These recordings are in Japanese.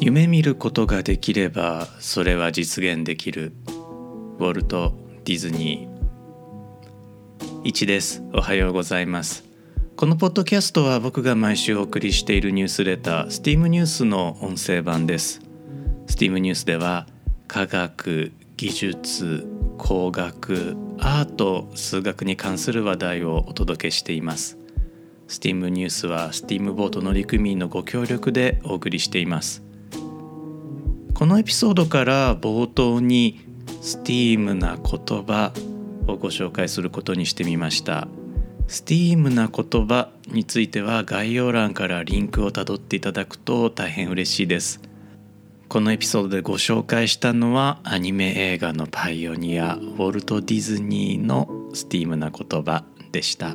夢見ることができればそれは実現できる。ウォルト・ディズニー。1です。おはようございます。このポッドキャストは僕が毎週お送りしているニュースレター STEAM ニュースの音声版です。STEAM ニュースでは科学技術工学アート数学に関する話題をお届けしています。STEAM ニュースは STEAM ボート乗組員のご協力でお送りしています。このエピソードから冒頭に STEAM な言葉をご紹介することにしてみました。STEAM な言葉については概要欄からリンクをたどっていただくと大変嬉しいです。このエピソードでご紹介したのはアニメ映画のパイオニアウォルト・ディズニーの STEAM な言葉でした。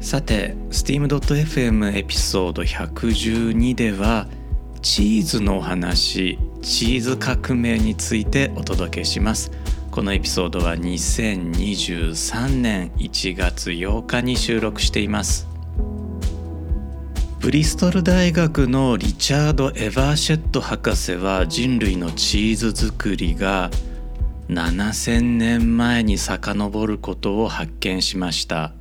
さて steam.fm エピソード112ではチーズのお話チーズ革命についてお届けします。このエピソードは2023年1月8日に収録しています。ブリストル大学のリチャード・エバーシェット博士は人類のチーズ作りが7000年前に遡ることを発見しました。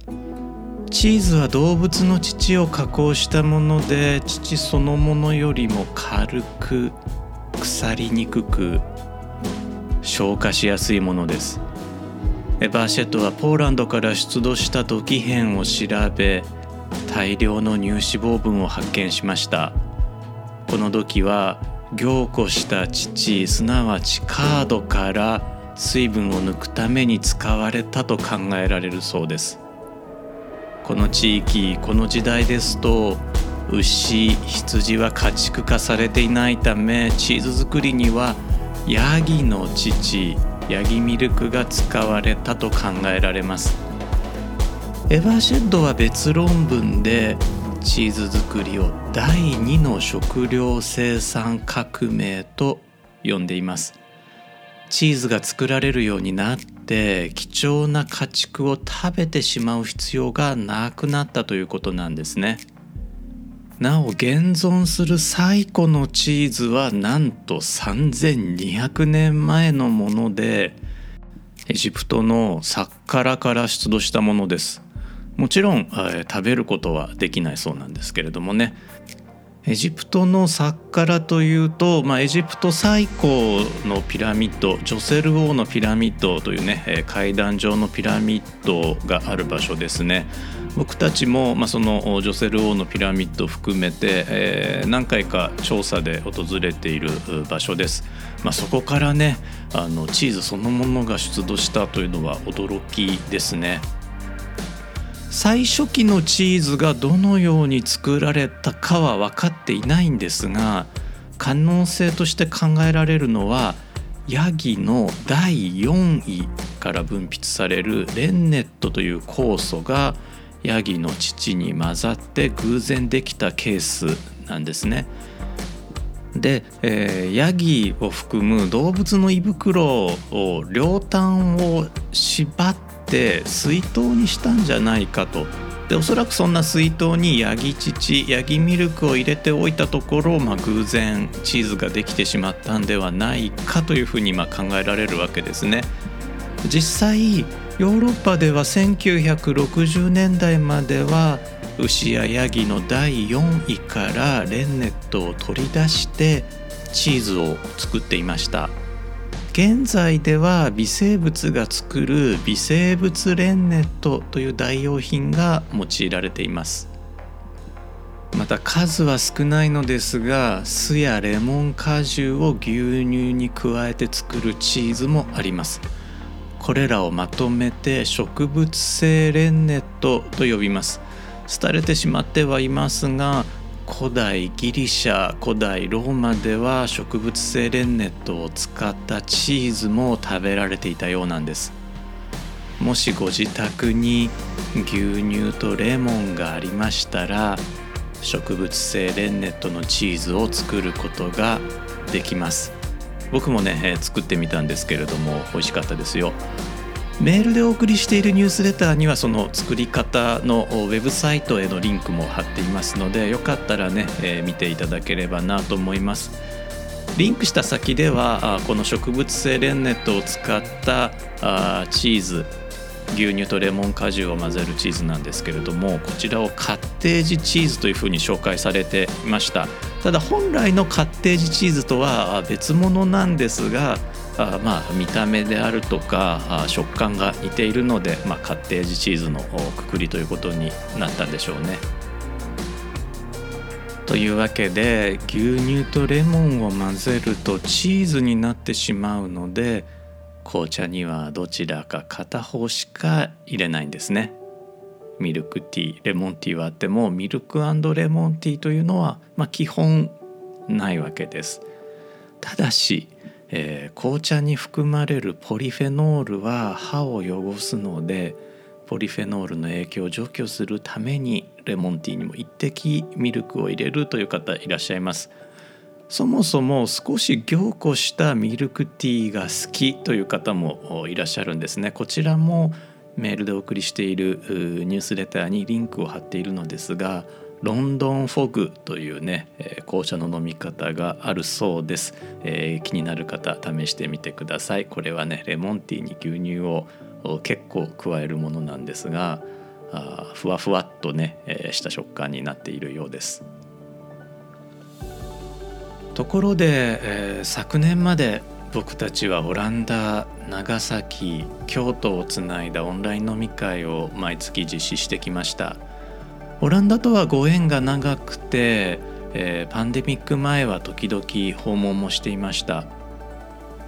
チーズは動物の乳を加工したもので乳そのものよりも軽く腐りにくく消化しやすいものです。エバーシェットはポーランドから出土した土器片を調べ大量の乳脂肪分を発見しました。この土器は凝固した乳すなわちカードから水分を抜くために使われたと考えられるそうです。この地域この時代ですと牛羊は家畜化されていないためチーズ作りにはヤギの乳ヤギミルクが使われたと考えられます。エヴァーシェッドは別論文でチーズ作りを第2の食料生産革命と呼んでいます。チーズが作られるようになって貴重な家畜を食べてしまう必要がなくなったということなんですね。なお現存する最古のチーズはなんと3200年前のものでエジプトのサッカラから出土したものですもちろん、えー、食べることはできないそうなんですけれどもねエジプトのサッカラというと、まあ、エジプト最高のピラミッドジョセル王のピラミッドというね階段状のピラミッドがある場所ですね。僕たちも、まあ、そのジョセル王のピラミッドを含めて、えー、何回か調査で訪れている場所です、まあ、そこからねあのチーズそのものが出土したというのは驚きですね。最初期のチーズがどのように作られたかは分かっていないんですが可能性として考えられるのはヤギの第4位から分泌されるレンネットという酵素がヤギの乳に混ざって偶然できたケースなんですね。で、えー、ヤギを含む動物の胃袋を両端を縛って水筒にしたんじゃないかとでおそらくそんな水筒にヤギ乳ヤギミルクを入れておいたところ、まあ、偶然チーズができてしまったんではないかというふうにま考えられるわけですね。実際ヨーロッパでは1960年代までは牛やヤギの第4位からレンネットを取り出してチーズを作っていました現在では微生物が作る微生物レンネットという代用品が用いられています。また数は少ないのですが酢やレモン果汁を牛乳に加えて作るチーズもあります。これらをまとめて植物性レンネットと呼びます。廃れてしまってはいますが古代ギリシャ古代ローマでは植物性レンネットを使ったチーズも食べられていたようなんです。もしご自宅に牛乳とレモンがありましたら植物性レンネットのチーズを作ることができます。僕もね、えー、作ってみたんですけれども美味しかったですよ。メールでお送りしているニュースレターにはその作り方のウェブサイトへのリンクも貼っていますのでよかったらね、えー、見ていただければなと思います。リンクした先ではこの植物性レンネットを使ったチーズ牛乳とレモン果汁を混ぜるチーズなんですけれどもこちらをカッテージチーズというふうに紹介されていました。ただ本来のカッテージチーズとは別物なんですがあまあ見た目であるとか食感が似ているので、まあ、カッテージチーズのくくりということになったんでしょうね。というわけで牛乳とレモンを混ぜるとチーズになってしまうので紅茶にはどちらか片方しか入れないんですね。ミルクティーレモンティーはあってもミルクレモンティーというのは、まあ、基本ないわけです。ただし、えー、紅茶に含まれるポリフェノールは歯を汚すのでポリフェノールの影響を除去するためにレモンティーにも一滴ミルクを入れるという方いらっしゃいます。そもそも少し凝固したミルクティーが好きという方もいらっしゃるんですね。こちらもメールでお送りしているニュースレターにリンクを貼っているのですがロンドンフォグというね、え紅茶の飲み方があるそうです、えー、気になる方試してみてください。これはねレモンティーに牛乳を結構加えるものなんですがあふわふわっとね、えー、した食感になっているようです。ところで、えー、昨年まで僕たちはオランダ長崎京都をつないだオンライン飲み会を毎月実施してきました。オランダとはご縁が長くて、えー、パンデミック前は時々訪問もしていました。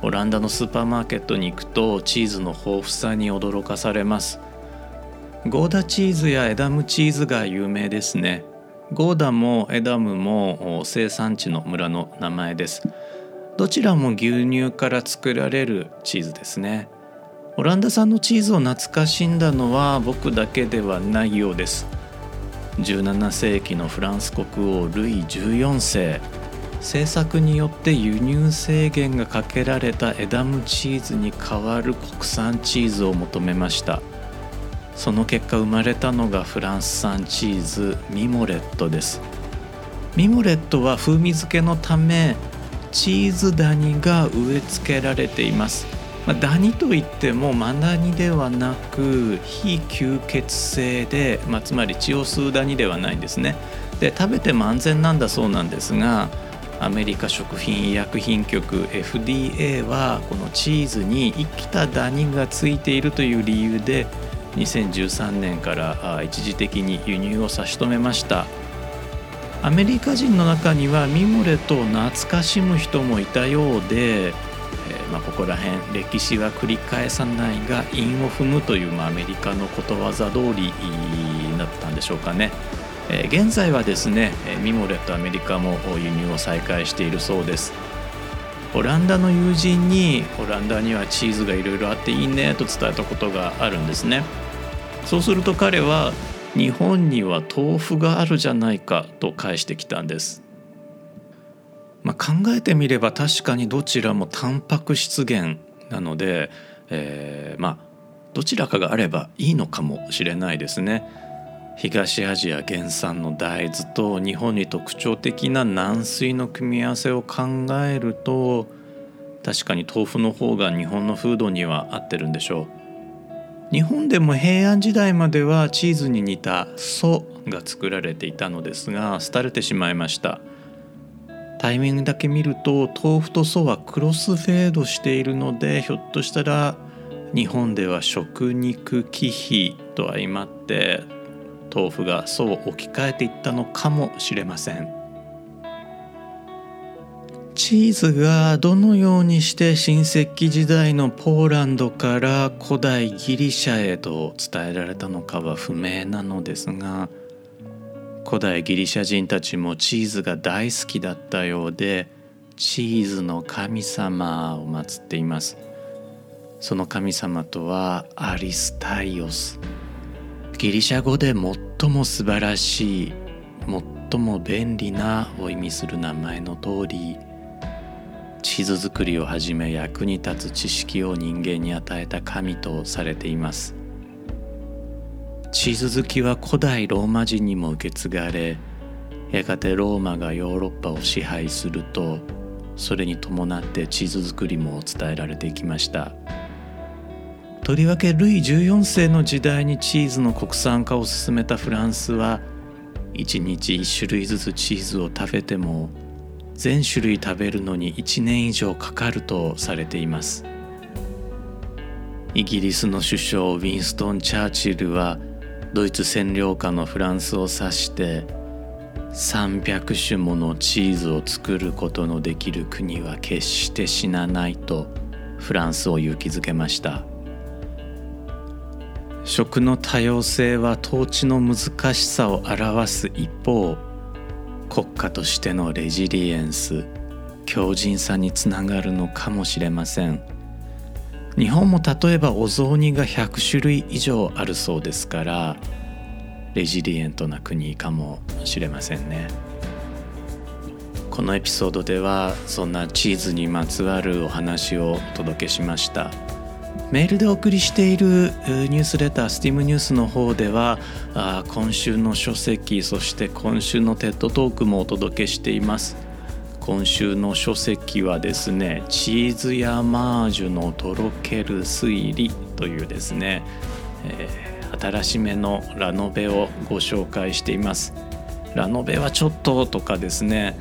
オランダのスーパーマーケットに行くとチーズの豊富さに驚かされます。ゴーダチーズやエダムチーズが有名ですね。ゴーダもエダムも生産地の村の名前です。どちらも牛乳から作られるチーズですね。オランダ産のチーズを懐かしんだのは僕だけではないようです。17世紀のフランス国王ルイ14世。政策によって輸入制限がかけられたエダムチーズに代わる国産チーズを求めました。その結果生まれたのがフランス産チーズミモレットです。ミモレットは風味付けのためチーズダニが植え付けられています、まあ、ダニといってもマダニではなく非吸血性で、まあ、つまり血を吸うダニではないんですね。で食べても安全なんだそうなんですがアメリカ食品医薬品局 FDA はこのチーズに生きたダニがついているという理由で2013年から一時的に輸入を差し止めました。アメリカ人の中にはミモレと懐かしむ人もいたようで、まあ、ここら辺歴史は繰り返さないが韻を踏むという、まあ、アメリカのことわざ通りだったんでしょうかね、えー、現在はですねミモレとアメリカも輸入を再開しているそうです。オランダの友人にオランダにはチーズがいろいろあっていいねと伝えたことがあるんですね。そうすると彼は日本には豆腐があるじゃないかと返してきたんです、まあ、考えてみれば確かにどちらもタンパク質源なので、えー、まあどちらかがあればいいのかもしれないですね。東アジア原産の大豆と日本に特徴的な軟水の組み合わせを考えると確かに豆腐の方が日本の風土には合ってるんでしょう。日本でも平安時代まではチーズに似た蘇が作られていたのですが廃れてしまいました。タイミングだけ見ると豆腐と蘇はクロスフェードしているのでひょっとしたら日本では食肉忌避と相まって豆腐が蘇を置き換えていったのかもしれません。チーズがどのようにして新石器時代のポーランドから古代ギリシャへと伝えられたのかは不明なのですが古代ギリシャ人たちもチーズが大好きだったようでチーズの神様を祀っています。その神様とはアリスタイオス。ギリシャ語で最も素晴らしい最も便利なを意味する名前の通りチーズ作りをはじめ役に立つ知識を人間に与えた神とされています。チーズ好きは古代ローマ人にも受け継がれやがてローマがヨーロッパを支配するとそれに伴ってチーズ作りも伝えられていきました。とりわけルイ14世の時代にチーズの国産化を進めたフランスは1日1種類ずつチーズを食べても全種類食べるのに1年以上かかるとされています。イギリスの首相ウィンストン・チャーチルはドイツ占領下のフランスを指して300種ものチーズを作ることのできる国は決して死なないとフランスを勇気づけました。食の多様性は統治の難しさを表す一方国家としてのレジリエンス強靭さにつながるのかもしれません。日本も例えばお雑煮が100種類以上あるそうですからレジリエントな国かもしれませんね。このエピソードではそんなチーズにまつわるお話をお届けしました。メールでお送りしているニュースレタースティームニュースの方では今週の書籍そして今週のテッドトークもお届けしています。今週の書籍はですねチーズやマージュのとろける推理というですね、えー新しめのラノベをご紹介しています。ラノベはちょっととかですね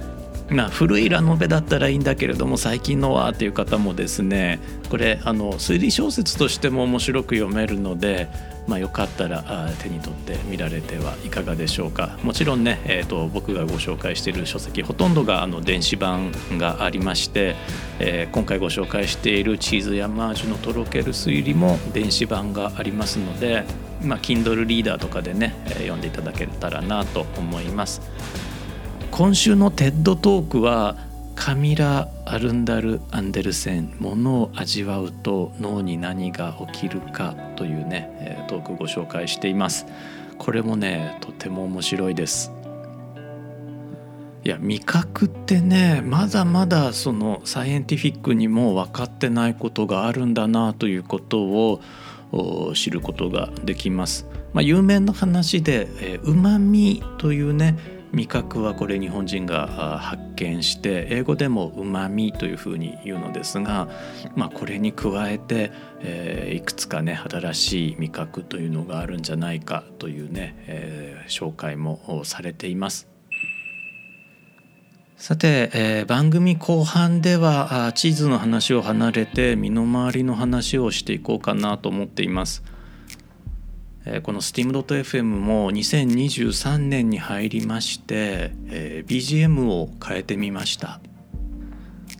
まあ、古いラノベだったらいいんだけれども最近のはっていう方もですねこれあの推理小説としても面白く読めるので、まあ、よかったら手に取って見られてはいかがでしょうか。もちろんね、えーと、僕がご紹介している書籍ほとんどがあの電子版がありまして、えー、今回ご紹介している「チーズやマージュのとろける推理」も電子版がありますのでまあ、Kindle リーダーとかでね、え、読んでいただけたらなと思います。今週のテッドトークはカミラ・アルンダル・アンデルセン「ものを味わうと脳に何が起きるか」というね、トークご紹介していますこれもねとても面白いですいや味覚ってねまだまだそのサイエンティフィックにも分かってないことがあるんだなということを知ることができます。まあ、有名な話でうまみというね味覚はこれ日本人が発見して英語でもうまみというふうに言うのですが、まあ、これに加えて、えー、いくつかね新しい味覚というのがあるんじゃないかというね、えー、紹介もされています。さて、えー、番組後半ではチーズの話を離れて身の回りの話をしていこうかなと思っています。え、この steam.fm も2023年に入りまして、え、BGM を変えてみました。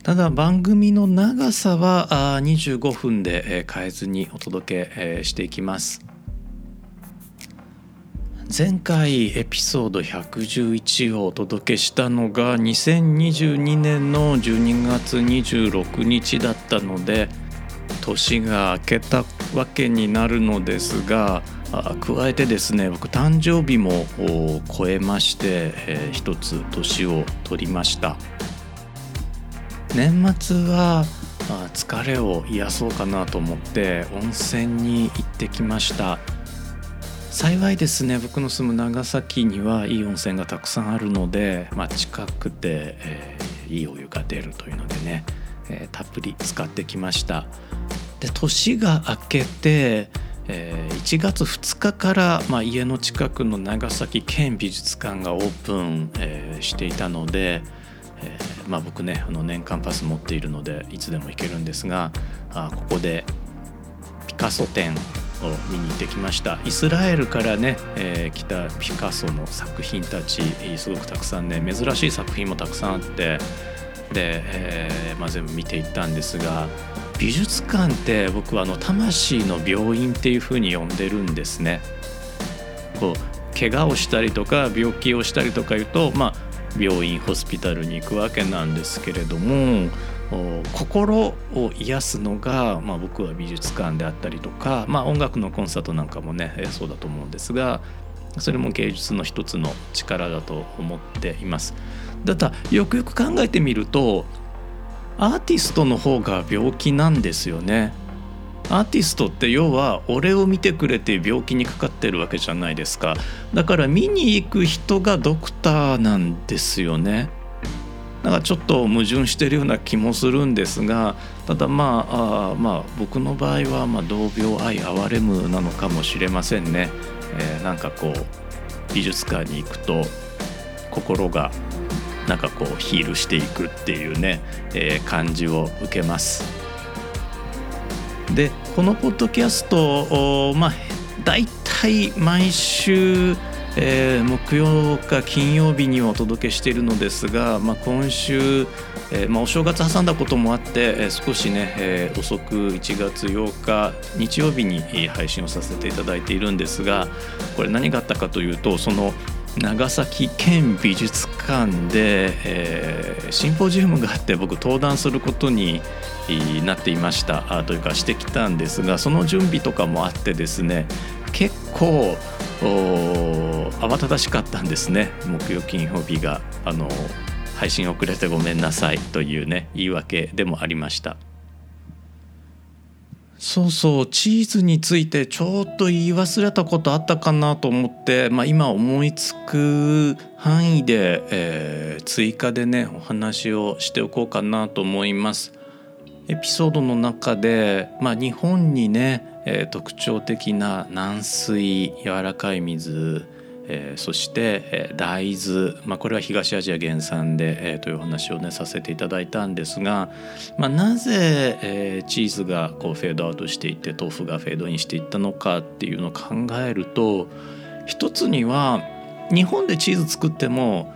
ただ番組の長さは25分で変えずにお届けしていきます。前回エピソード111をお届けしたのが2022年の12月26日だったので年が明けたわけになるのですが加えてですね僕誕生日も超えまして、えー、一つ年を取りました。年末は疲れを癒そうかなと思って温泉に行ってきました。幸いですね僕の住む長崎にはいい温泉がたくさんあるので、まあ、近くて、えー、いいお湯が出るというのでね、えー、たっぷり使ってきました。で年が明けて、えー、1月2日から、まあ、家の近くの長崎県美術館がオープン、えー、していたので、えーまあ、僕ねあの年間パス持っているのでいつでも行けるんですがあここでピカソ展を見に行ってきました。イスラエルからね、え、来たピカソの作品たちすごくたくさんね珍しい作品もたくさんあって、えーまあ、全部見ていったんですが美術館って僕はあの魂の病院っていうふうに呼んでるんですね。こう怪我をしたりとか病気をしたりとかいうと、まあ、病院ホスピタルに行くわけなんですけれども心を癒すのが、まあ、僕は美術館であったりとか、まあ、音楽のコンサートなんかもねそうだと思うんですがそれも芸術の一つの力だと思っています。だったらよくよく考えてみるとアーティストの方が病気なんですよね。アーティストって要は俺を見てくれて病気にかかってるわけじゃないですか。だから見に行く人がドクターなんですよね。だかちょっと矛盾してるような気もするんですがただまああまあ僕の場合はまあ同病愛憐れむなのかもしれませんね、えー、なんかこう美術館に行くと心がなんかこうヒールしていくっていうね、えー、感じを受けます。でこのポッドキャストまあ大体毎週えー、木曜か金曜日にはお届けしているのですが、まあ、今週、えーまあ、お正月挟んだこともあって、えー、少しね、えー、遅く1月8日日曜日に配信をさせていただいているんですがこれ何があったかというとその長崎県美術館で、えー、シンポジウムがあって僕登壇することになっていました。というかしてきたんですがその準備とかもあってですね結構慌ただしかったんですね。木曜金曜日があの配信遅れてごめんなさいというね言い訳でもありました。そうそうチーズについてちょっと言い忘れたことあったかなと思って、まあ、今思いつく範囲で、えー、追加でねお話をしておこうかなと思います。エピソードの中で、まあ、日本にねえー、特徴的な軟水柔らかい水、えー、そして、えー、大豆、まあ、これは東アジア原産で、えー、というお話をねさせていただいたんですが、まあ、なぜ、えー、チーズがこうフェードアウトしていって豆腐がフェードインしていったのかっていうのを考えると一つには日本でチーズ作っても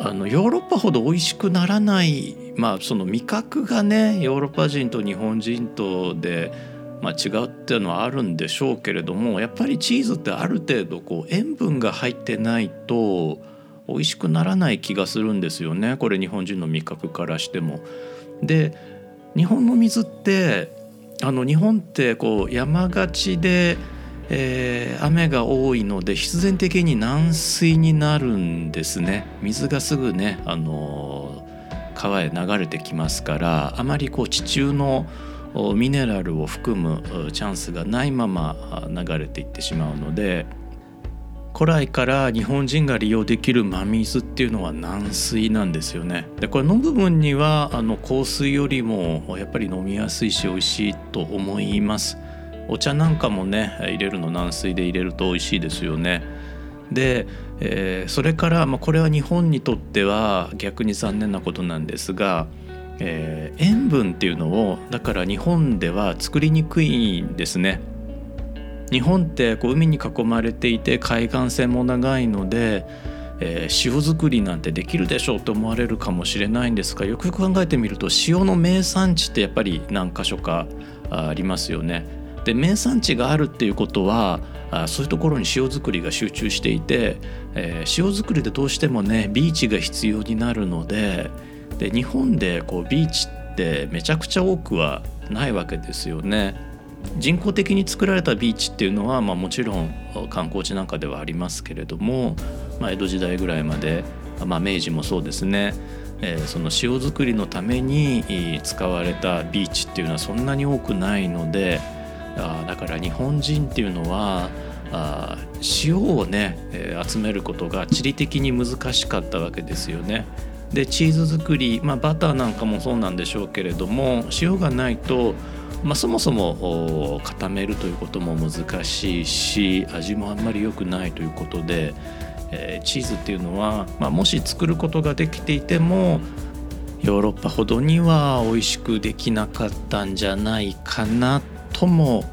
あのヨーロッパほど美味しくならないまあその味覚がねヨーロッパ人と日本人とでまあ、違うっていうのはあるんでしょうけれどもやっぱりチーズってある程度こう塩分が入ってないと美味しくならない気がするんですよねこれ日本人の味覚からしても。で日本の水ってあの日本ってこう山がちで、えー、雨が多いので必然的に軟水になるんですね水がすぐねあの川へ流れてきますからあまりこう地中のミネラルを含むチャンスがないまま流れていってしまうので古来から日本人が利用できる真水っていうのは軟水なんですよね。でこれ飲む分にはあの香水よりもやっぱり飲みやすいし美味しいと思います。お茶なんかもね入れるの軟水で入れると美味しいですよね。で、えー、それから、まあ、これは日本にとっては逆に残念なことなんですがえー、塩分っていうのをだから日本では作りにくいんですね。日本ってこう海に囲まれていて海岸線も長いので、えー、塩作りなんてできるでしょうと思われるかもしれないんですがよくよく考えてみると塩の名産地ってやっぱり何箇所かありますよね。で名産地があるっていうことはそういうところに塩作りが集中していて、えー、塩作りでどうしてもねビーチが必要になるのでで日本でこうビーチってめちゃくちゃ多くはないわけですよね。人工的に作られたビーチっていうのは、まあ、もちろん観光地なんかではありますけれども、まあ、江戸時代ぐらいまで、まあ、明治もそうですね、えー、その塩作りのために使われたビーチっていうのはそんなに多くないのであだから日本人っていうのはあ塩をね、えー、集めることが地理的に難しかったわけですよね。でチーズ作り、まあ、バターなんかもそうなんでしょうけれども塩がないと、まあ、そもそも固めるということも難しいし味もあんまり良くないということで、えー、チーズっていうのは、まあ、もし作ることができていてもヨーロッパほどには美味しくできなかったんじゃないかなとも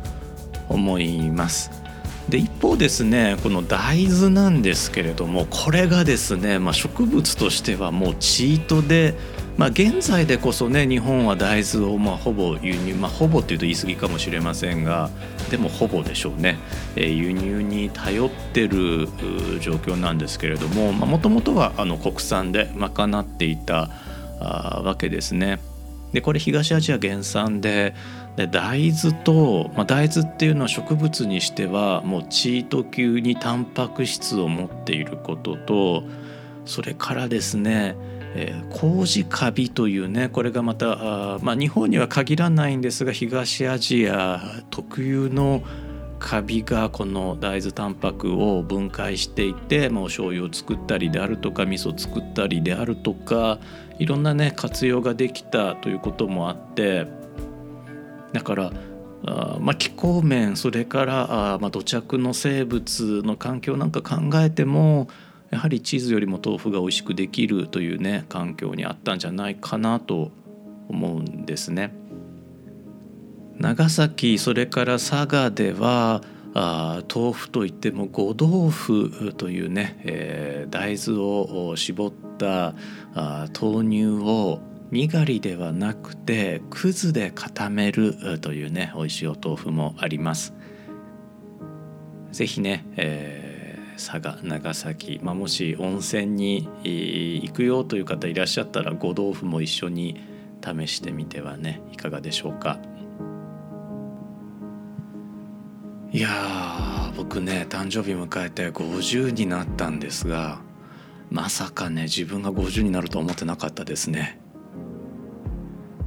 思います。で一方ですねこの大豆なんですけれどもこれがですね、まあ、植物としてはもうチートで、まあ、現在でこそね日本は大豆をまほぼ輸入、まあ、ほぼっていうと言い過ぎかもしれませんがでもほぼでしょうね、えー、輸入に頼ってる状況なんですけれどももともとはあの国産で賄っていたわけですね。でこれ東アジア原産でで大豆と、まあ、大豆っていうのは植物にしてはもうチート級にタンパク質を持っていることとそれからですね、えー、麹カビというねこれがまたあ、まあ、日本には限らないんですが東アジア特有のカビがこの大豆タンパクを分解していて、まあ、お醤油を作ったりであるとか味噌作ったりであるとかいろんなね活用ができたということもあってだからあまあ、気候面それからあまあ土着の生物の環境なんか考えてもやはりチーズよりも豆腐が美味しくできるというね環境にあったんじゃないかなと思うんですね。長崎それから佐賀ではあ豆腐といっても五豆腐というね、えー、大豆を絞ったあ豆乳をにがりではなくてくずで固めるというね美味しいお豆腐もあります。ぜひね、えー、佐賀長崎、まあ、もし温泉に行くよという方いらっしゃったらご豆腐も一緒に試してみてはねいかがでしょうか。いや僕ね誕生日迎えて50になったんですがまさかね自分が50になると思ってなかったですね。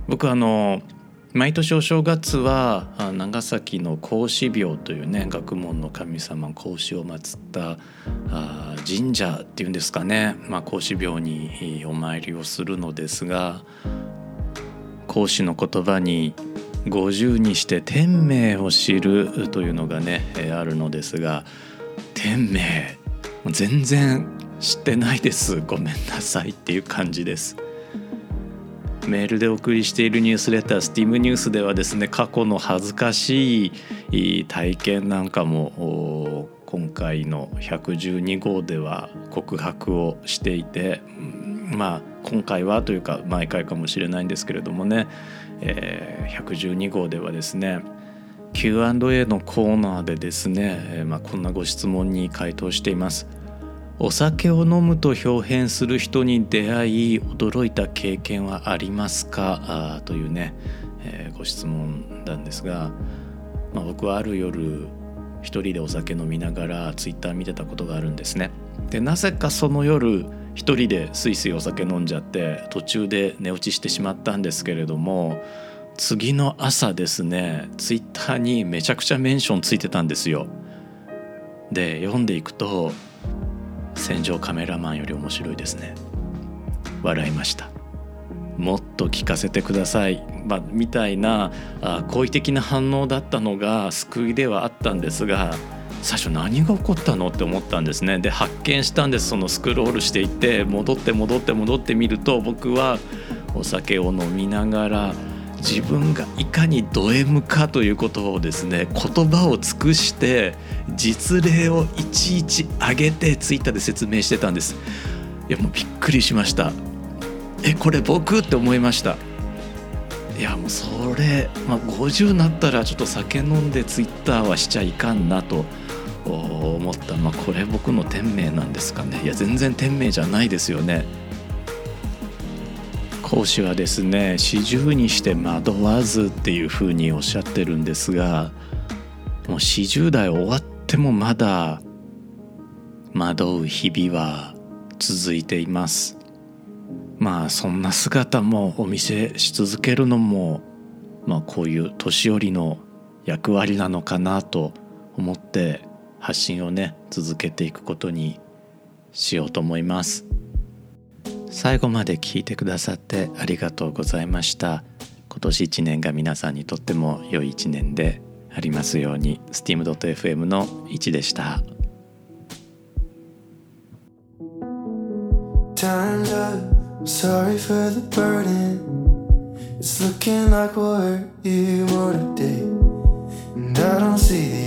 僕あの毎年お正月は長崎の孔子廟というね学問の神様孔子を祀った神社っていうんですかね、まあ、孔子廟にお参りをするのですが孔子の言葉に「50にして天命を知る」というのがねあるのですが天命全然知ってないですごめんなさいっていう感じです。メールでお送りしているニュースレタースティームニュースではですね過去の恥ずかしい体験なんかも今回の112号では告白をしていてまあ今回はというか毎回かもしれないんですけれどもね、えー、112号ではですね Q&A のコーナーでですね、えー、まあ、こんなご質問に回答しています。お酒を飲むと表現する人に出会い驚いた経験はありますか？あというね、えー、ご質問なんですが、まあ、僕はある夜一人でお酒飲みながらツイッター見てたことがあるんですね。でなぜかその夜一人でスイスイお酒飲んじゃって途中で寝落ちしてしまったんですけれども次の朝ですねツイッターにめちゃくちゃメンションついてたんですよ。で読んでいくと戦場カメラマンより面白いですね。笑いました。もっと聞かせてください、まあ、みたいな好意的な反応だったのが救いではあったんですが最初何が起こったのって思ったんですね。で発見したんです。そのスクロールしていって戻って戻って戻ってみると僕はお酒を飲みながら自分がいかにド M かということをですね言葉を尽くして実例をいちいち上げてツイッターで説明してたんです。いやもうびっくりしました。えこれ僕って思いました。いやもうそれ、まあ、50になったらちょっと酒飲んでツイッターはしちゃいかんなと。思った、まあ、これ僕の天命なんですかね。いや全然天命じゃないですよね。講師はですね四十にして惑わずっていうふうにおっしゃってるんですがもう40代終わってもまだ惑う日々は続いています。まあそんな姿もお見せし続けるのもまあこういう年寄りの役割なのかなと思って発信をね続けていくことにしようと思います。最後まで聞いてくださってありがとうございました今年1年が皆さんにとっても良い1年でありますように steam.fm の1でした Time's up, sorry for the burden It's looking like we'll hurt you more today And I don't see the